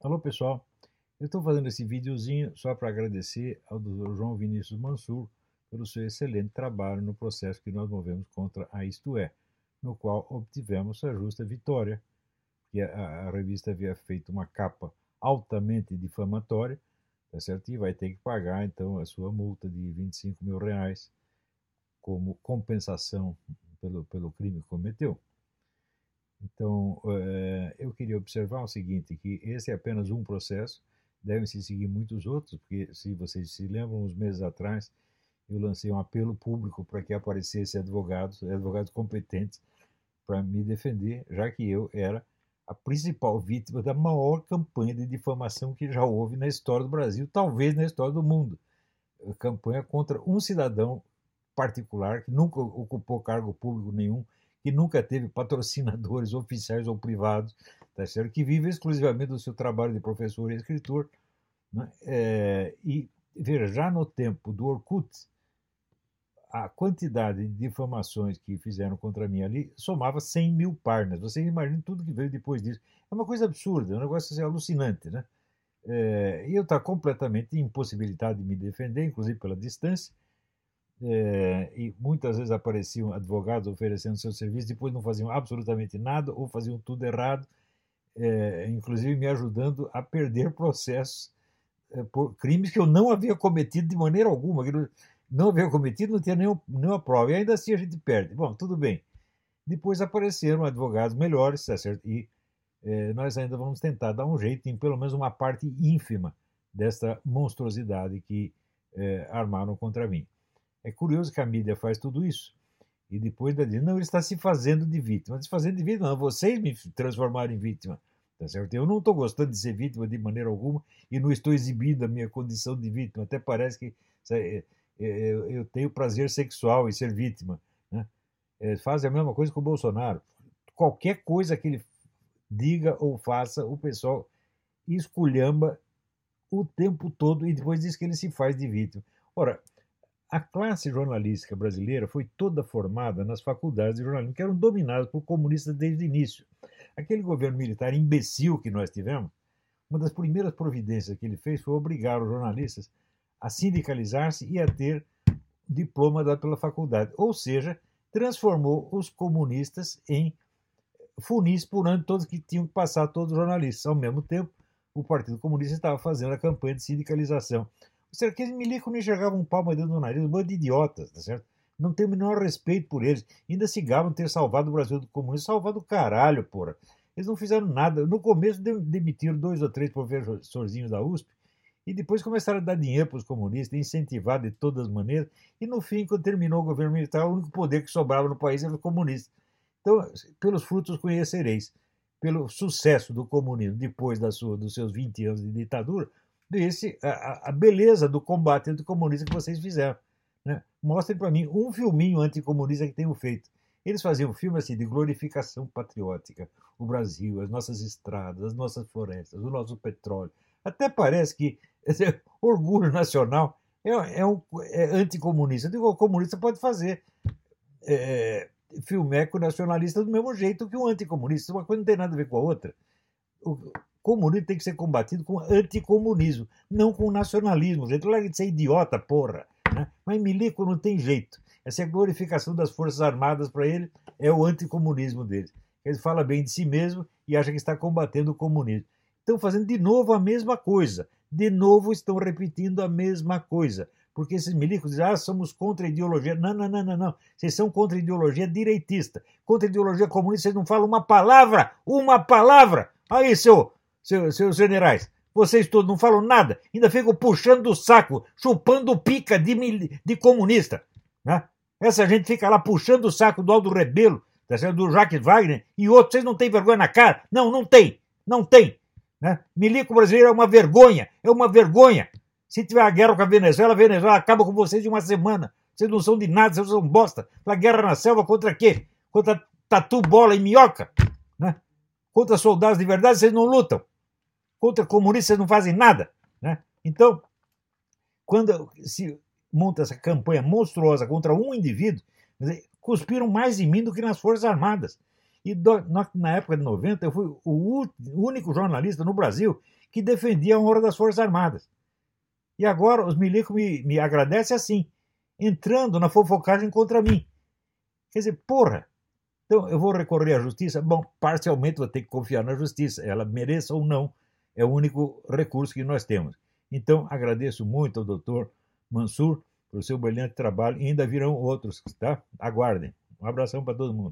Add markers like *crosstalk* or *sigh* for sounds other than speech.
Alô pessoal, eu estou fazendo esse videozinho só para agradecer ao Dr. João Vinícius Mansur pelo seu excelente trabalho no processo que nós movemos contra a Isto É, no qual obtivemos a justa vitória, que a, a revista havia feito uma capa altamente difamatória, tá certo? E vai ter que pagar então a sua multa de 25 mil reais como compensação pelo, pelo crime que cometeu. Então, é, eu queria observar o seguinte, que esse é apenas um processo, devem-se seguir muitos outros, porque se vocês se lembram, uns meses atrás, eu lancei um apelo público para que aparecessem advogados, advogados competentes, para me defender, já que eu era a principal vítima da maior campanha de difamação que já houve na história do Brasil, talvez na história do mundo. Campanha contra um cidadão particular que nunca ocupou cargo público nenhum, que nunca teve patrocinadores *laughs* oficiais ou privados, tá certo? que vive exclusivamente do seu trabalho de professor e escritor. Né? É, e veja, já no tempo do Orkut, a quantidade de difamações que fizeram contra mim ali somava 100 mil páginas. Vocês imaginam tudo que veio depois disso. É uma coisa absurda, é um negócio assim, alucinante. Né? É, e eu estava completamente impossibilitado de me defender, inclusive pela distância é, e muitas vezes apareciam advogados oferecendo seu serviço, depois não faziam absolutamente nada ou faziam tudo errado, é, inclusive me ajudando a perder processos é, por crimes que eu não havia cometido de maneira alguma, que não, havia cometido, não tinha nenhum, nenhuma prova, e ainda assim a gente perde. Bom, tudo bem. Depois apareceram advogados melhores, tá certo? e nós ainda vamos tentar dar um jeito em pelo menos uma parte ínfima desta monstruosidade que armaram contra mim. É curioso que a mídia faz tudo isso. E depois ainda diz, não, ele está se fazendo de vítima. Se fazendo de vítima, não, vocês me transformaram em vítima. Tá certo? Eu não estou gostando de ser vítima de maneira alguma e não estou exibindo a minha condição de vítima. Até parece que é, é, eu tenho prazer sexual em ser vítima. Né? É, fazem a mesma coisa com o Bolsonaro. Qualquer coisa que ele diga ou faça, o pessoal esculhamba o tempo todo e depois diz que ele se faz de vítima. Ora, a classe jornalística brasileira foi toda formada nas faculdades de jornalismo, que eram dominadas por comunistas desde o início. Aquele governo militar imbecil que nós tivemos, uma das primeiras providências que ele fez foi obrigar os jornalistas a sindicalizar-se e a ter diploma dado pela faculdade. Ou seja, transformou os comunistas em funis por ano, todos que tinham que passar todos os jornalistas. Ao mesmo tempo, o Partido Comunista estava fazendo a campanha de sindicalização. Será que aqueles milicos não enxergavam um palmo dentro do nariz? Um bando de idiotas, tá certo? Não tem o menor respeito por eles. Ainda se gabam ter salvado o Brasil do comunismo. Salvado o caralho, porra. Eles não fizeram nada. No começo demitiram dois ou três professorzinhos da USP e depois começaram a dar dinheiro para os comunistas, incentivar de todas as maneiras. E no fim, quando terminou o governo militar, o único poder que sobrava no país era o comunista. Então, pelos frutos conhecereis. Pelo sucesso do comunismo depois sua, dos seus 20 anos de ditadura, desse a, a beleza do combate anticomunista que vocês fizeram. Né? Mostrem para mim um filminho anticomunista que tenham feito. Eles faziam um filme assim de glorificação patriótica. O Brasil, as nossas estradas, as nossas florestas, o nosso petróleo. Até parece que esse *laughs* orgulho nacional é, é, um, é anticomunista. O comunista pode fazer é, filmeco nacionalista do mesmo jeito que o anticomunista. Uma coisa não tem nada a ver com a outra. O, comunismo tem que ser combatido com anticomunismo, não com nacionalismo. Gente, larga de ser idiota, porra. Né? Mas milico não tem jeito. Essa é glorificação das Forças Armadas para ele, é o anticomunismo dele. Ele fala bem de si mesmo e acha que está combatendo o comunismo. Estão fazendo de novo a mesma coisa. De novo estão repetindo a mesma coisa. Porque esses milicos dizem, ah, somos contra a ideologia. Não, não, não, não, não. Vocês são contra a ideologia direitista. Contra a ideologia comunista, vocês não falam uma palavra. Uma palavra. Aí, seu seus, seus generais. Vocês todos não falam nada, ainda ficam puxando o saco, chupando pica de, de comunista. Né? Essa gente fica lá puxando o saco do Aldo Rebelo, tá do Jacques Wagner e outros. Vocês não têm vergonha na cara? Não, não tem. Não tem. Né? Milico brasileiro é uma vergonha. É uma vergonha. Se tiver a guerra com a Venezuela, a Venezuela acaba com vocês em uma semana. Vocês não são de nada, vocês são bosta. A guerra na selva contra quê? Contra tatu, bola e minhoca? Né? Contra soldados de verdade, vocês não lutam contra comunistas não fazem nada. Né? Então, quando se monta essa campanha monstruosa contra um indivíduo, cuspiram mais em mim do que nas Forças Armadas. E do, na, época de 90, eu fui o único jornalista no Brasil que defendia a honra das Forças Armadas. E agora os milicos me, me agradecem assim, entrando na fofocagem contra mim. Quer dizer, porra, então eu vou recorrer à justiça? Bom, parcialmente vou ter que confiar na justiça, ela mereça ou não, é o único recurso que nós temos. Então agradeço muito ao doutor Mansur pelo seu brilhante trabalho e ainda virão outros, tá? Aguardem. Um abração para todo mundo.